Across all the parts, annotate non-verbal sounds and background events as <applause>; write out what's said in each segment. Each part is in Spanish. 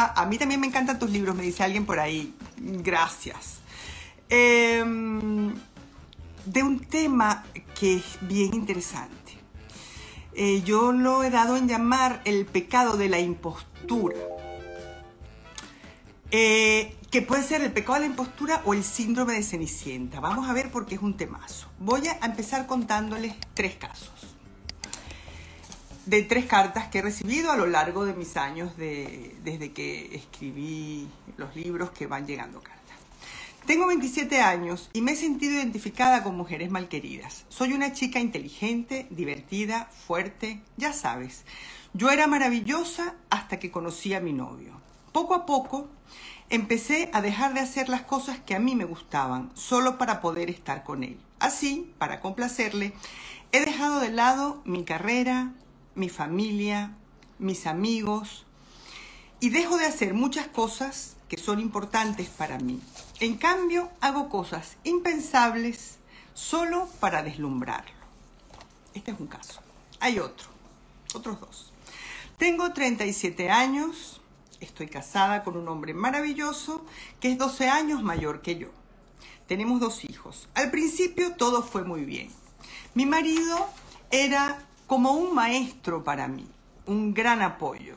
A mí también me encantan tus libros, me dice alguien por ahí, gracias. Em, de un tema que es bien interesante. Eh, yo lo he dado en llamar el pecado de la impostura. Eh, que puede ser el pecado de la impostura o el síndrome de Cenicienta. Vamos a ver por qué es un temazo. Voy a empezar contándoles tres casos de tres cartas que he recibido a lo largo de mis años de, desde que escribí los libros que van llegando cartas. Tengo 27 años y me he sentido identificada con mujeres malqueridas. Soy una chica inteligente, divertida, fuerte, ya sabes. Yo era maravillosa hasta que conocí a mi novio. Poco a poco empecé a dejar de hacer las cosas que a mí me gustaban, solo para poder estar con él. Así, para complacerle, he dejado de lado mi carrera, mi familia, mis amigos, y dejo de hacer muchas cosas que son importantes para mí. En cambio, hago cosas impensables solo para deslumbrarlo. Este es un caso. Hay otro, otros dos. Tengo 37 años, estoy casada con un hombre maravilloso que es 12 años mayor que yo. Tenemos dos hijos. Al principio todo fue muy bien. Mi marido era como un maestro para mí, un gran apoyo.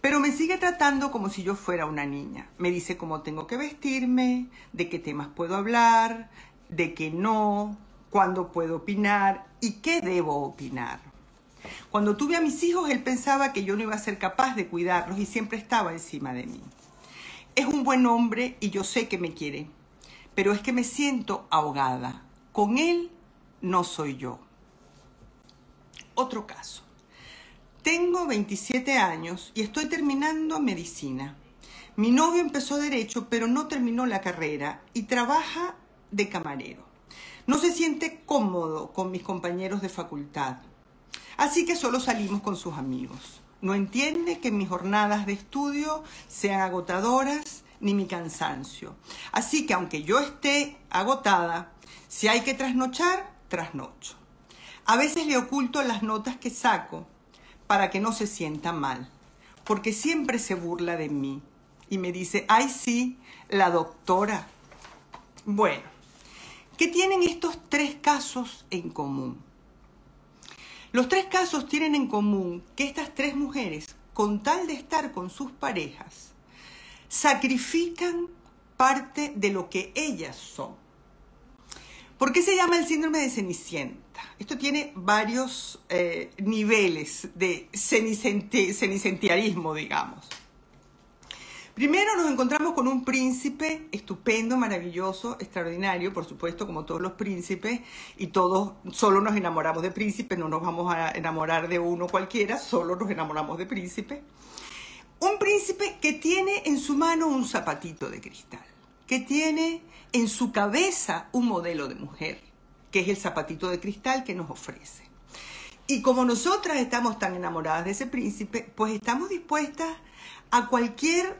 Pero me sigue tratando como si yo fuera una niña. Me dice cómo tengo que vestirme, de qué temas puedo hablar, de qué no, cuándo puedo opinar y qué debo opinar. Cuando tuve a mis hijos, él pensaba que yo no iba a ser capaz de cuidarlos y siempre estaba encima de mí. Es un buen hombre y yo sé que me quiere, pero es que me siento ahogada. Con él no soy yo. Otro caso. Tengo 27 años y estoy terminando medicina. Mi novio empezó derecho, pero no terminó la carrera y trabaja de camarero. No se siente cómodo con mis compañeros de facultad, así que solo salimos con sus amigos. No entiende que mis jornadas de estudio sean agotadoras ni mi cansancio. Así que aunque yo esté agotada, si hay que trasnochar, trasnocho. A veces le oculto las notas que saco para que no se sienta mal, porque siempre se burla de mí y me dice, ay sí, la doctora. Bueno, ¿qué tienen estos tres casos en común? Los tres casos tienen en común que estas tres mujeres, con tal de estar con sus parejas, sacrifican parte de lo que ellas son. ¿Por qué se llama el síndrome de Cenicienta? Esto tiene varios eh, niveles de digamos. Primero nos encontramos con un príncipe estupendo, maravilloso, extraordinario, por supuesto, como todos los príncipes, y todos solo nos enamoramos de príncipe, no nos vamos a enamorar de uno cualquiera, solo nos enamoramos de príncipe. Un príncipe que tiene en su mano un zapatito de cristal, que tiene en su cabeza un modelo de mujer, que es el zapatito de cristal que nos ofrece. Y como nosotras estamos tan enamoradas de ese príncipe, pues estamos dispuestas a cualquier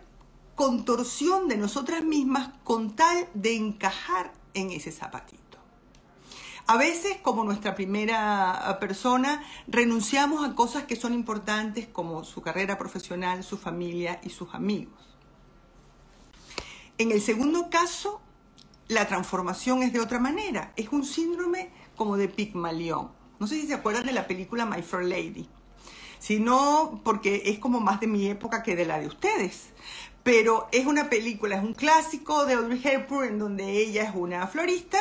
contorsión de nosotras mismas con tal de encajar en ese zapatito. A veces, como nuestra primera persona, renunciamos a cosas que son importantes como su carrera profesional, su familia y sus amigos. En el segundo caso, la transformación es de otra manera. Es un síndrome como de Pigmalión. No sé si se acuerdan de la película My Fair Lady. Sino porque es como más de mi época que de la de ustedes. Pero es una película, es un clásico de Audrey Hepburn en donde ella es una florista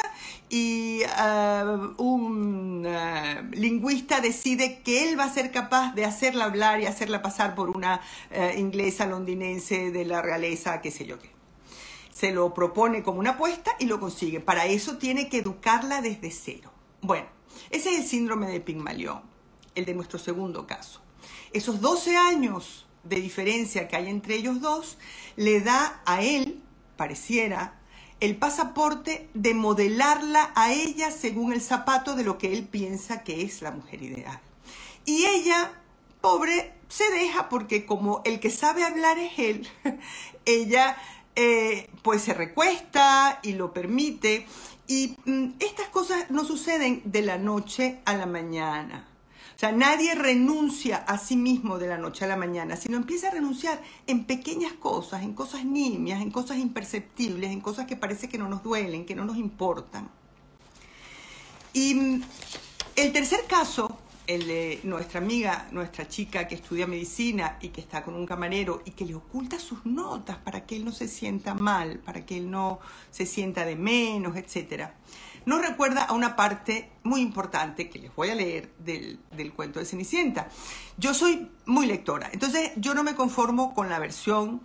y uh, un uh, lingüista decide que él va a ser capaz de hacerla hablar y hacerla pasar por una uh, inglesa londinense de la realeza, qué sé yo qué se lo propone como una apuesta y lo consigue. Para eso tiene que educarla desde cero. Bueno, Ese es el síndrome de Pigmalión, el de nuestro segundo caso. Esos 12 años de diferencia que hay entre ellos dos le da a él, pareciera, el pasaporte de modelarla a ella según el zapato de lo que él piensa que es la mujer ideal. Y ella, pobre, se deja porque como el que sabe hablar es él, <laughs> ella eh, pues se recuesta y lo permite. Y mm, estas cosas no suceden de la noche a la mañana. O sea, nadie renuncia a sí mismo de la noche a la mañana, sino empieza a renunciar en pequeñas cosas, en cosas nimias, en cosas imperceptibles, en cosas que parece que no nos duelen, que no nos importan. Y mm, el tercer caso, el de nuestra amiga, nuestra chica que estudia medicina y que está con un camarero y que le oculta sus notas para que él no se sienta mal, para que él no se sienta de menos, etcétera nos recuerda a una parte muy importante que les voy a leer del, cuento de Cenicienta. Yo soy muy lectora, entonces yo no me conformo con la versión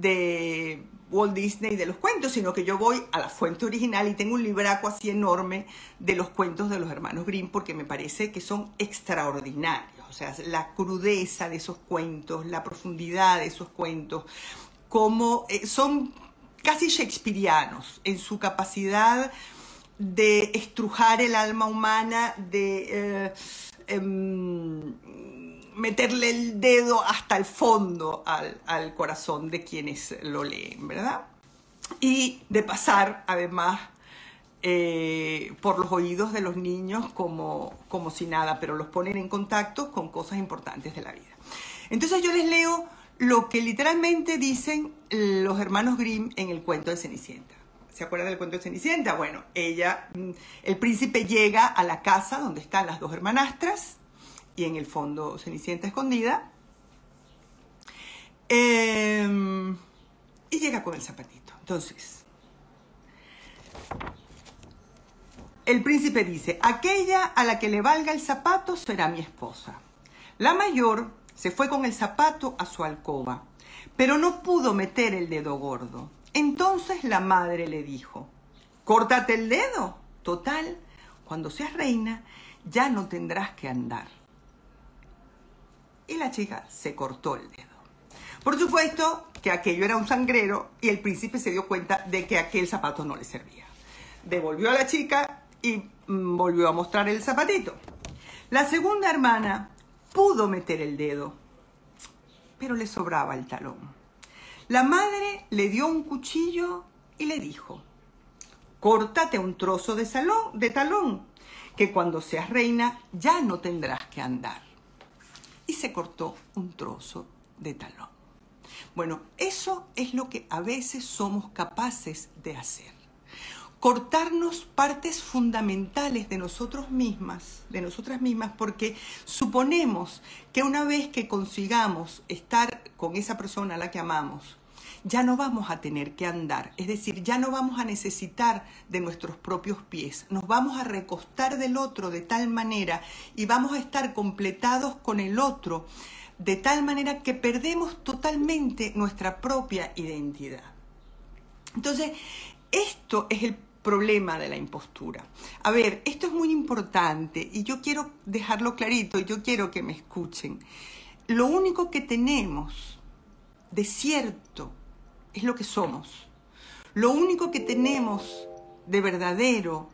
de Walt Disney de los cuentos, sino que yo voy a la fuente original y tengo un libraco así enorme de los cuentos de los hermanos Grimm porque me parece que son extraordinarios. O sea, la crudeza de esos cuentos, la profundidad de esos cuentos, como eh, son casi shakespearianos en su capacidad de estrujar el alma humana, de eh, em, meterle el dedo hasta el fondo al, corazón de quienes lo leen, ¿verdad? Y de pasar, además, eh, por los oídos de los niños como, como si nada, pero los ponen en contacto con cosas importantes de la vida. Entonces yo les leo lo que literalmente dicen los hermanos Grimm en el cuento de Cenicienta. ¿Se acuerdan del cuento de Cenicienta? Bueno, ella, mm, el príncipe llega a la casa donde están las dos hermanastras y en el fondo Cenicienta escondida. Em, y llega con el zapatito. Entonces, el príncipe dice, aquella a la que le valga el zapato será mi esposa. La mayor se fue con el zapato a su alcoba, pero no pudo meter el dedo gordo. Entonces la madre le dijo, córtate el dedo. Total, cuando seas reina ya no tendrás que andar. Y la chica se cortó el dedo. Por supuesto que aquello era un sangrero y el príncipe se dio cuenta de que aquel zapato no le servía. Devolvió a la chica y mm, volvió a mostrar el zapatito. La segunda hermana pudo meter el dedo, pero le sobraba el talón. La madre le dio un cuchillo y le dijo, córtate un trozo de, de talón, que cuando seas reina ya no tendrás que andar. Y se cortó un trozo de talón. Bueno, eso es lo que a veces somos capaces de hacer. Cortarnos partes fundamentales de nosotros mismas, de nosotras mismas, porque suponemos que una vez que consigamos estar con esa persona a la que amamos, ya no vamos a tener que andar, es decir, ya no vamos a necesitar de nuestros propios pies, nos vamos a recostar del otro de tal manera y vamos a estar completados con el otro de tal manera que perdemos totalmente nuestra propia identidad. Entonces, esto es el problema de la impostura. A ver, esto es muy importante y yo quiero dejarlo clarito yo quiero que me escuchen. Lo único que tenemos de cierto es lo que somos. Lo único que tenemos de verdadero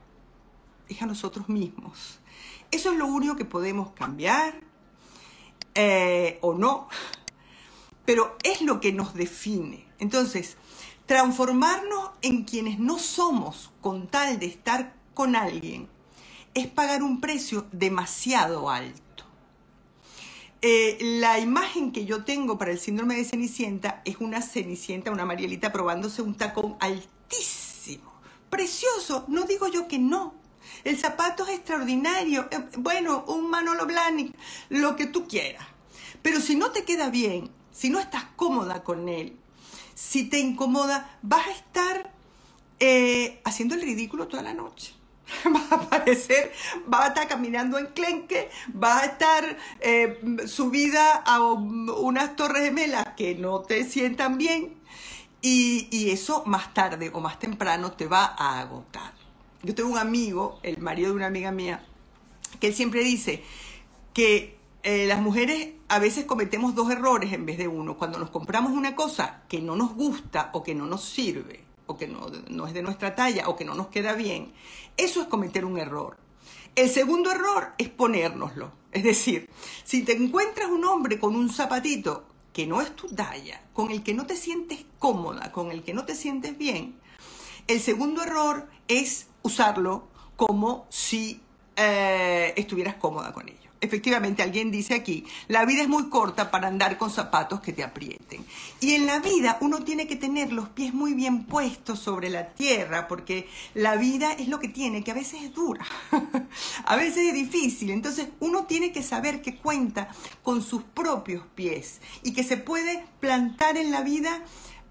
es a nosotros mismos. Eso es lo único que podemos cambiar eh, o no, pero es lo que nos define. Entonces, transformarnos en quienes no somos con tal de estar con alguien es pagar un precio demasiado alto. Eh, la imagen que yo tengo para el síndrome de Cenicienta es una Cenicienta, una Marielita probándose un tacón altísimo, precioso, no digo yo que no. El zapato es extraordinario, eh, bueno, un Manolo Blahnik, lo que tú quieras. Pero si no te queda bien, si no estás cómoda con él, si te incomoda, vas a estar eh, haciendo el ridículo toda la noche. <laughs> va a aparecer, va a estar caminando en clenque, va a estar eh, subida a unas torres gemelas que no te sientan bien y, eso más tarde o más temprano te va a agotar. Yo tengo un amigo, el marido de una amiga mía, que él siempre dice que eh, las mujeres a veces cometemos dos errores en vez de uno. Cuando nos compramos una cosa que no nos gusta o que no nos sirve, o que no, no es de nuestra talla, o que no nos queda bien, eso es cometer un error. El segundo error es ponérnoslo. Es decir, si te encuentras un hombre con un zapatito que no es tu talla, con el que no te sientes cómoda, con el que no te sientes bien, el segundo error es usarlo como si eh, estuvieras cómoda con ello. Efectivamente, alguien dice aquí, la vida es muy corta para andar con zapatos que te aprieten. Y en la vida uno tiene que tener los pies muy bien puestos sobre la tierra, porque la vida es lo que tiene, que a veces es dura, <laughs> a veces es difícil. Entonces uno tiene que saber que cuenta con sus propios pies y que se puede plantar en la vida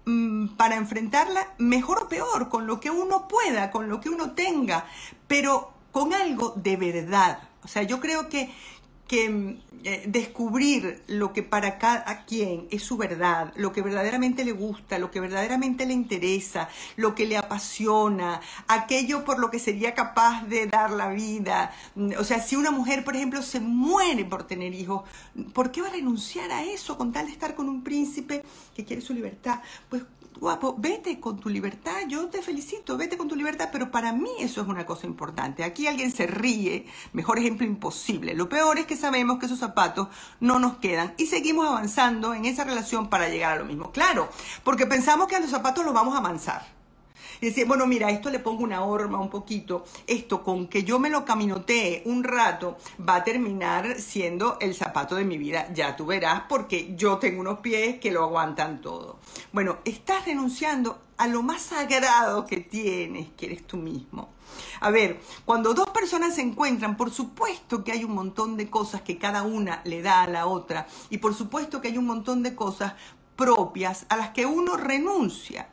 mm, para enfrentarla mejor o peor, con lo que uno pueda, con lo que uno tenga, pero con algo de verdad. O sea, yo creo que, que eh, descubrir lo que para cada quien es su verdad, lo que verdaderamente le gusta, lo que verdaderamente le interesa, lo que le apasiona, aquello por lo que sería capaz de dar la vida. O sea, si una mujer, por ejemplo, se muere por tener hijos, ¿por qué va a renunciar a eso con tal de estar con un príncipe que quiere su libertad? Pues guapo, vete con tu libertad, yo te felicito, vete con tu libertad, pero para mí eso es una cosa importante. Aquí alguien se ríe, mejor ejemplo imposible. Lo peor es que sabemos que esos zapatos no nos quedan y seguimos avanzando en esa relación para llegar a lo mismo. Claro, porque pensamos que a los zapatos los vamos a avanzar. Y decir, bueno, mira, esto le pongo una horma un poquito, esto con que yo me lo caminotee un rato va a terminar siendo el zapato de mi vida, ya tú verás, porque yo tengo unos pies que lo aguantan todo. Bueno, estás renunciando a lo más sagrado que tienes, que eres tú mismo. A ver, cuando dos personas se encuentran, por supuesto que hay un montón de cosas que cada una le da a la otra y por supuesto que hay un montón de cosas propias a las que uno renuncia.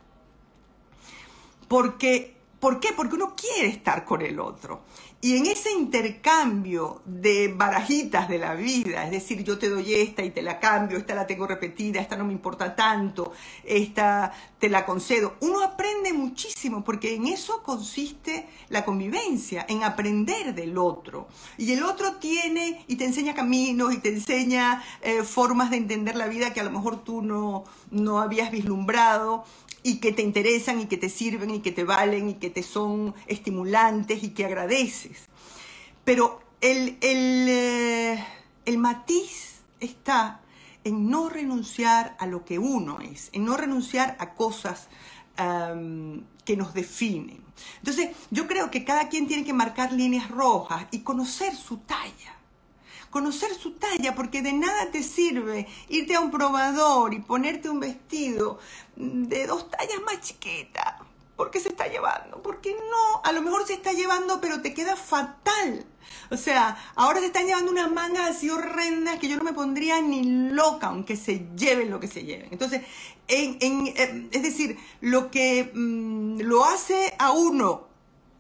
Porque, ¿Por qué? Porque uno quiere estar con el otro. Y en ese intercambio de barajitas de la vida, es decir, yo te doy esta y te la cambio, esta la tengo repetida, esta no me importa tanto, esta te la concedo, uno aprende muchísimo porque en eso consiste la convivencia, en aprender del otro. Y el otro tiene y te enseña caminos y te enseña eh, formas de entender la vida que a lo mejor tú no, no habías vislumbrado y que te interesan y que te sirven y que te valen y que te son estimulantes y que agradeces. Pero el, el, eh, el matiz está en no renunciar a lo que uno es, en no renunciar a cosas que nos definen. Entonces, yo creo que cada quien tiene que marcar líneas rojas y conocer su talla conocer su talla, porque de nada te sirve irte a un probador y ponerte un vestido de dos tallas más chiquita. Porque se está llevando? Porque no, a lo mejor se está llevando, pero te queda fatal. O sea, ahora se están llevando unas mangas así horrendas que yo no me pondría ni loca, aunque se lleven lo que se lleven. Entonces, eh, es decir, lo que mm, lo hace a uno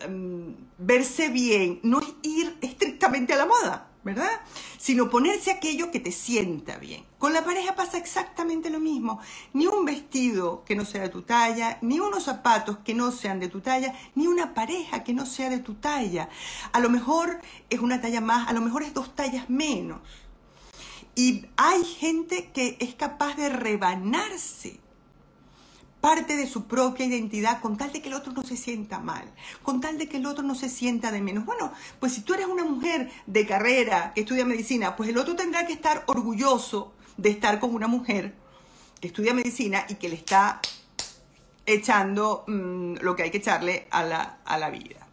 mm, verse bien no es ir estrictamente a la moda. ¿Verdad? Sino ponerse aquello que te sienta bien. Con la pareja pasa exactamente lo mismo. Ni un vestido que no sea de tu talla, ni unos zapatos que no sean de tu talla, ni una pareja que no sea de tu talla. A lo mejor es una talla más, a lo mejor es dos tallas menos. Y hay gente que es capaz de rebanarse parte de su propia identidad con tal de que el otro no se sienta mal, con tal de que el otro no se sienta de menos. Bueno, pues si tú eres una mujer de carrera que estudia medicina, pues el otro tendrá que estar orgulloso de estar con una mujer que estudia medicina y que le está echando mm, lo que hay que echarle a la, a la vida.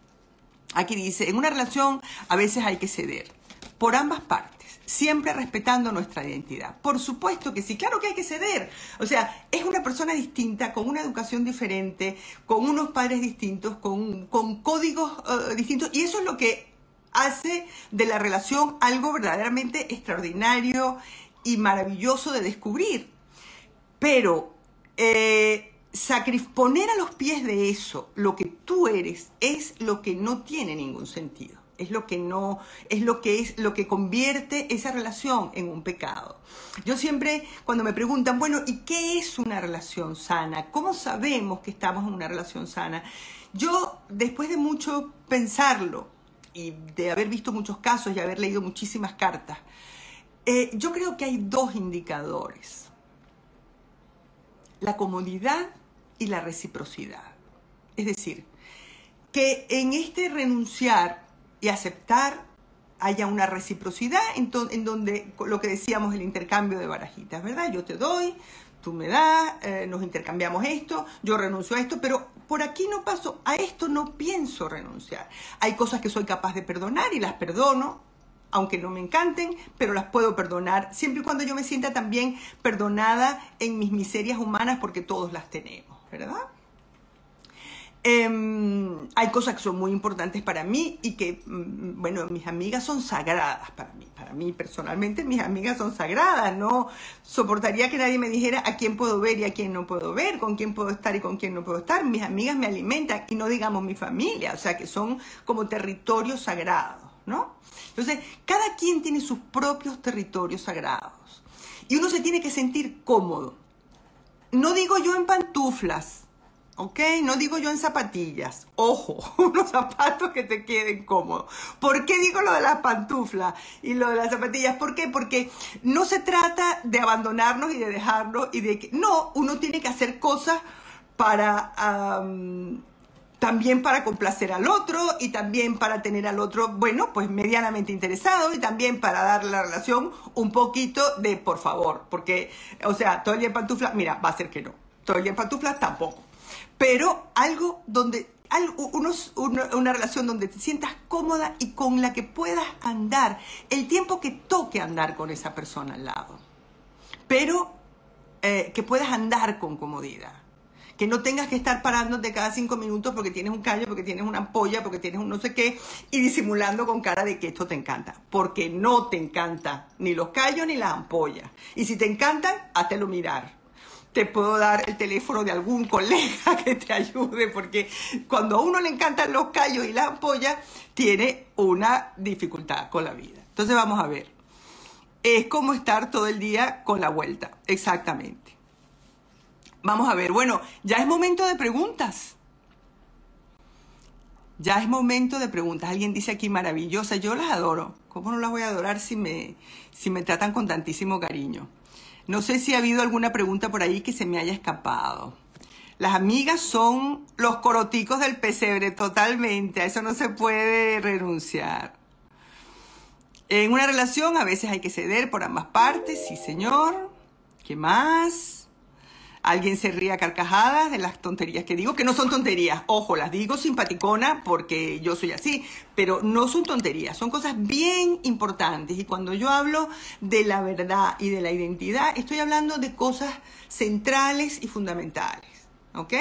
Aquí dice, en una relación a veces hay que ceder por ambas partes siempre respetando nuestra identidad. Por supuesto que sí, claro que hay que ceder. O sea, es una persona distinta, con una educación diferente, con unos padres distintos, con, códigos eh, distintos, y eso es lo que hace de la relación algo verdaderamente extraordinario y maravilloso de descubrir. Pero eh, poner a los pies de eso lo que tú eres es lo que no tiene ningún sentido es lo que no, es lo que es lo que convierte esa relación en un pecado. Yo siempre cuando me preguntan, bueno, ¿y qué es una relación sana? ¿Cómo sabemos que estamos en una relación sana? Yo después de mucho pensarlo, y de haber visto muchos casos y haber leído muchísimas cartas, eh, yo creo que hay dos indicadores. La comodidad y la reciprocidad. Es decir, que en este renunciar y aceptar haya una reciprocidad en, donde lo que decíamos el intercambio de barajitas, ¿verdad? Yo te doy, tú me das, eh, nos intercambiamos esto, yo renuncio a esto, pero por aquí no paso, a esto no pienso renunciar. Hay cosas que soy capaz de perdonar y las perdono, aunque no me encanten, pero las puedo perdonar, siempre y cuando yo me sienta también perdonada en mis miserias humanas, porque todos las tenemos, ¿verdad? Em, hay cosas que son muy importantes para mí y que, mm, bueno, mis amigas son sagradas para mí. Para mí personalmente mis amigas son sagradas. No soportaría que nadie me dijera a quién puedo ver y a quién no puedo ver, con quién puedo estar y con quién no puedo estar. Mis amigas me alimentan y no digamos mi familia, o sea que son como territorios sagrados, ¿no? Entonces, cada quien tiene sus propios territorios sagrados y uno se tiene que sentir cómodo. No digo yo en pantuflas, ¿ok? No digo yo en zapatillas. Ojo, <laughs> unos zapatos que te queden cómodos. ¿Por qué digo lo de las pantuflas y lo de las zapatillas? ¿Por qué? Porque no se trata de abandonarnos y de dejarnos y de que... No, uno tiene que hacer cosas para... también para complacer al otro y también para tener al otro, bueno, pues medianamente interesado y también para dar la relación un poquito de por favor, porque, o sea, todo el día en pantuflas, mira, va a ser que no. Todo el día en pantuflas tampoco pero algo donde, una, relación donde te sientas cómoda y con la que puedas andar el tiempo que toque andar con esa persona al lado, pero eh, que puedas andar con comodidad. Que no tengas que estar parándote cada cinco minutos porque tienes un callo, porque tienes una ampolla, porque tienes un no sé qué, y disimulando con cara de que esto te encanta. Porque no te encanta ni los callos ni las ampollas. Y si te encantan, háztelo mirar te puedo dar el teléfono de algún colega <laughs> que te ayude, porque cuando a uno le encantan los callos y la ampolla, tiene una dificultad con la vida. Entonces vamos a ver. Es como estar todo el día con la vuelta, exactamente. Vamos a ver, bueno, ya es momento de preguntas. Ya es momento de preguntas. Alguien dice aquí maravillosa, yo las adoro. ¿Cómo no las voy a adorar si me, si me tratan con tantísimo cariño? No sé si ha habido alguna pregunta por ahí que se me haya escapado. Las amigas son los coroticos del pesebre, totalmente. A eso no se puede renunciar. En una relación a veces hay que ceder por ambas partes, sí señor. ¿Qué más? Alguien se ríe a carcajadas de las tonterías que digo, que no son tonterías, ojo, las digo simpaticona porque yo soy así, pero no son tonterías, son cosas bien importantes. Y cuando yo hablo de la verdad y de la identidad, estoy hablando de cosas centrales y fundamentales, ¿ok?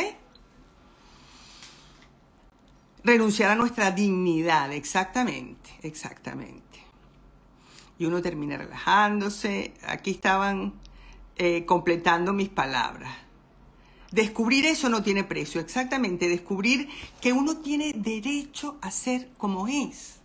Renunciar a nuestra dignidad, exactamente, exactamente. Y uno termina relajándose. Aquí estaban eh, completando mis palabras. Descubrir eso no tiene precio, exactamente, descubrir que uno tiene derecho a ser como es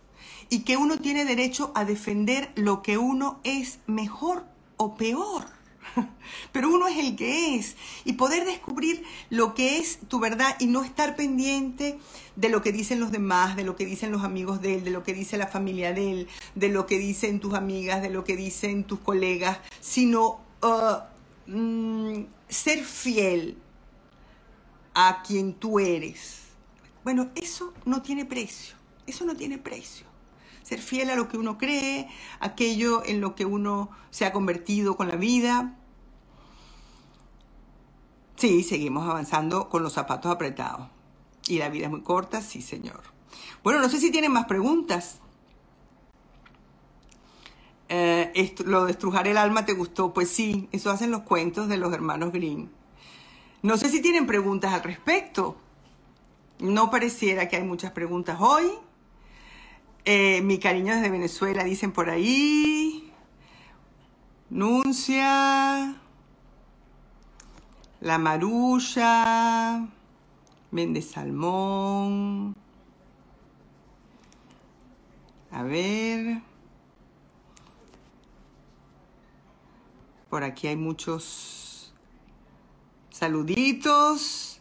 y que uno tiene derecho a defender lo que uno es mejor o peor. <laughs> Pero uno es el que es y poder descubrir lo que es tu verdad y no estar pendiente de lo que dicen los demás, de lo que dicen los amigos de él, de lo que dice la familia de él, de lo que dicen tus amigas, de lo que dicen tus colegas, sino Mm, ser fiel a quien tú eres. Bueno, eso no tiene precio, eso no tiene precio. Ser fiel a lo que uno cree, aquello en lo que uno se ha convertido con la vida. Sí, seguimos avanzando con los zapatos apretados. Y la vida es muy corta, sí, señor. Bueno, no sé si tienen más preguntas. Lo de estrujar el alma te gustó. Pues sí, eso hacen los cuentos de los hermanos Green. No sé si tienen preguntas al respecto. No pareciera que hay muchas preguntas hoy. Eh, mi cariño desde Venezuela, dicen por ahí. Nuncia. La Marulla. Méndez Salmón. A ver. Por aquí hay muchos saluditos.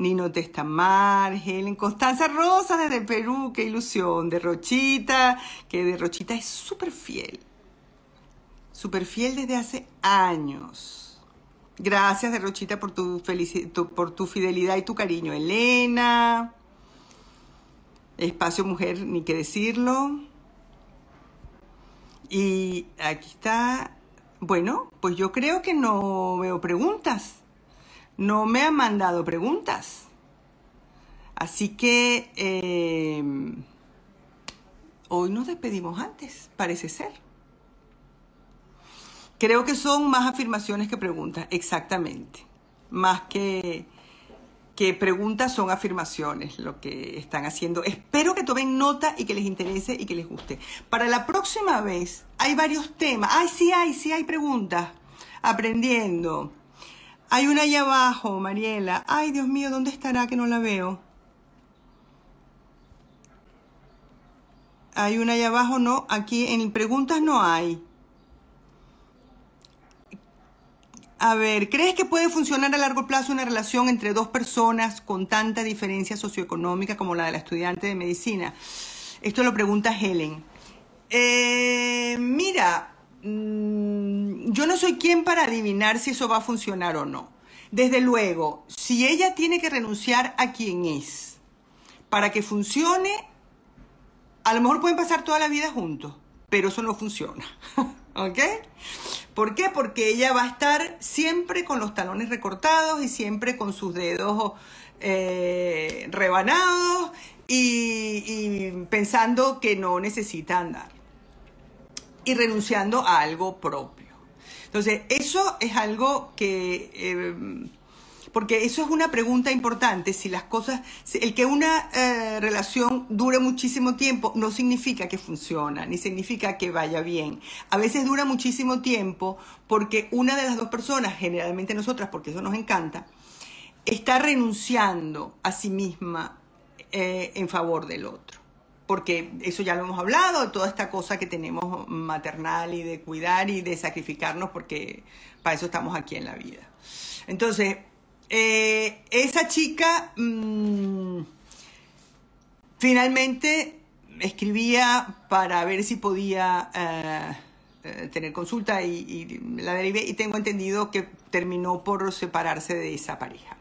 Nino Testamar, Helen, Constanza Rosa desde Perú, qué ilusión, de Rochita, que de Rochita es súper fiel, súper fiel desde hace años. Gracias de Rochita por tu, por tu fidelidad y tu cariño. Elena, Espacio Mujer, ni qué decirlo. Y aquí está, bueno, pues yo creo que no veo preguntas. No me han mandado preguntas. Así que eh, hoy nos despedimos antes, parece ser. Creo que son más afirmaciones que preguntas, exactamente. Más que, que preguntas son afirmaciones lo que están haciendo. Espero que tomen nota y que les interese y que les guste. Para la próxima vez hay varios temas. Ay, sí hay, sí hay preguntas. Aprendiendo. Hay una allá abajo, Mariela. Ay, Dios mío, ¿dónde estará que no la veo? Hay una allá abajo, no. Aquí en preguntas no hay. A ver, ¿crees que puede funcionar a largo plazo una relación entre dos personas con tanta diferencia socioeconómica como la de la estudiante de medicina? Esto lo pregunta Helen. Eh, mira, mm, yo no soy quien para adivinar si eso va a funcionar o no. Desde luego, si ella tiene que renunciar a quien es para que funcione, a lo mejor pueden pasar toda la vida juntos, pero eso no funciona. <laughs> ¿Ok? ¿Por qué? Porque ella va a estar siempre con los talones recortados y siempre con sus dedos eh, rebanados y, pensando que no necesita andar y renunciando a algo propio. Entonces, eso es algo que... Eh, porque eso es una pregunta importante. Si las cosas, el que una eh, relación dure muchísimo tiempo no significa que funciona, ni significa que vaya bien. A veces dura muchísimo tiempo porque una de las dos personas, generalmente nosotras, porque eso nos encanta, está renunciando a sí misma eh, en favor del otro. Porque eso ya lo hemos hablado, toda esta cosa que tenemos maternal y de cuidar y de sacrificarnos, porque para eso estamos aquí en la vida. Entonces, eh, esa chica mm, finalmente escribía para ver si podía eh, eh, tener consulta y, la derivé y tengo entendido que terminó por separarse de esa pareja.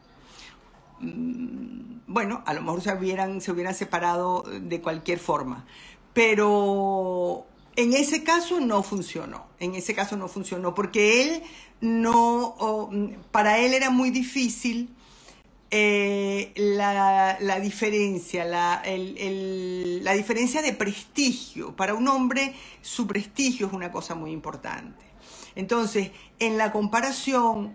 Mm, bueno, a lo mejor se hubieran, se hubieran separado de cualquier forma, pero en ese caso no funcionó, en ese caso no funcionó, porque él no, para él era muy difícil eh, la, diferencia, la, la diferencia de prestigio. Para un hombre su prestigio es una cosa muy importante. Entonces, en la comparación,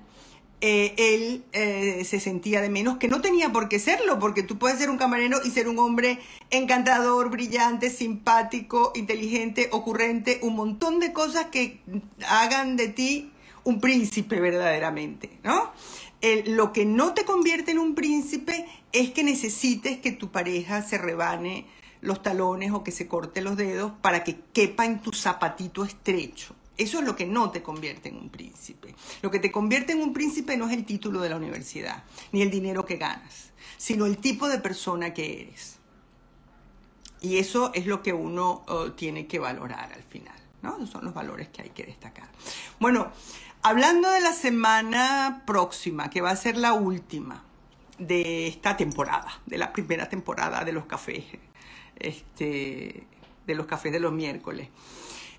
eh, él eh, se sentía de menos, que no tenía por qué serlo, porque tú puedes ser un camarero y ser un hombre encantador, brillante, simpático, inteligente, ocurrente, un montón de cosas que hagan de ti un príncipe verdaderamente, ¿no? lo que no te convierte en un príncipe es que necesites que tu pareja se rebane los talones o que se corte los dedos para que quepa en tu zapatito estrecho. Eso es lo que no te convierte en un príncipe. Lo que te convierte en un príncipe no es el título de la universidad, ni el dinero que ganas, sino el tipo de persona que eres. Y eso es lo que uno oh, tiene que valorar al final, ¿no? Son los valores que hay que destacar. Bueno, hablando de la semana próxima, que va a ser la última de esta temporada, de la primera temporada de los cafés, este, de los cafés de los miércoles.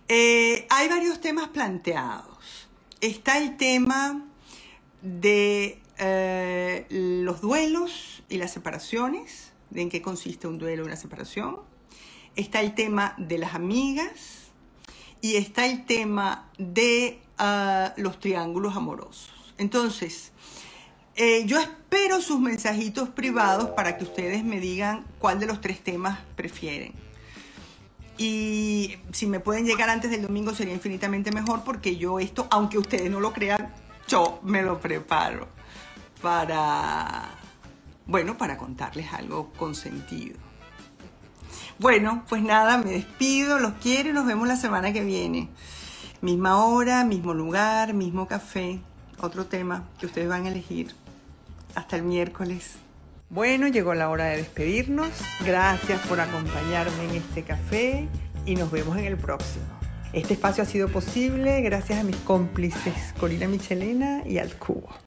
Eh, hay varios temas planteados. Está el tema de eh, los duelos y las separaciones, de en qué consiste un duelo y una separación. Está el tema de las amigas y está el tema de ah, los triángulos amorosos. Entonces, eh, yo espero sus mensajitos privados para que ustedes me digan cuál de los tres temas prefieren. Y si me pueden llegar antes del domingo sería infinitamente mejor porque yo esto, aunque ustedes no lo crean, yo me lo preparo para, bueno, para contarles algo con sentido. Bueno, pues nada, me despido, los quiero y nos vemos la semana que viene. Misma hora, mismo lugar, mismo café, otro tema que ustedes van a elegir. Hasta el miércoles. Bueno, llegó la hora de despedirnos. Gracias por acompañarme en este café y nos vemos en el próximo. Este espacio ha sido posible gracias a mis cómplices Corina Michelena y al Cubo.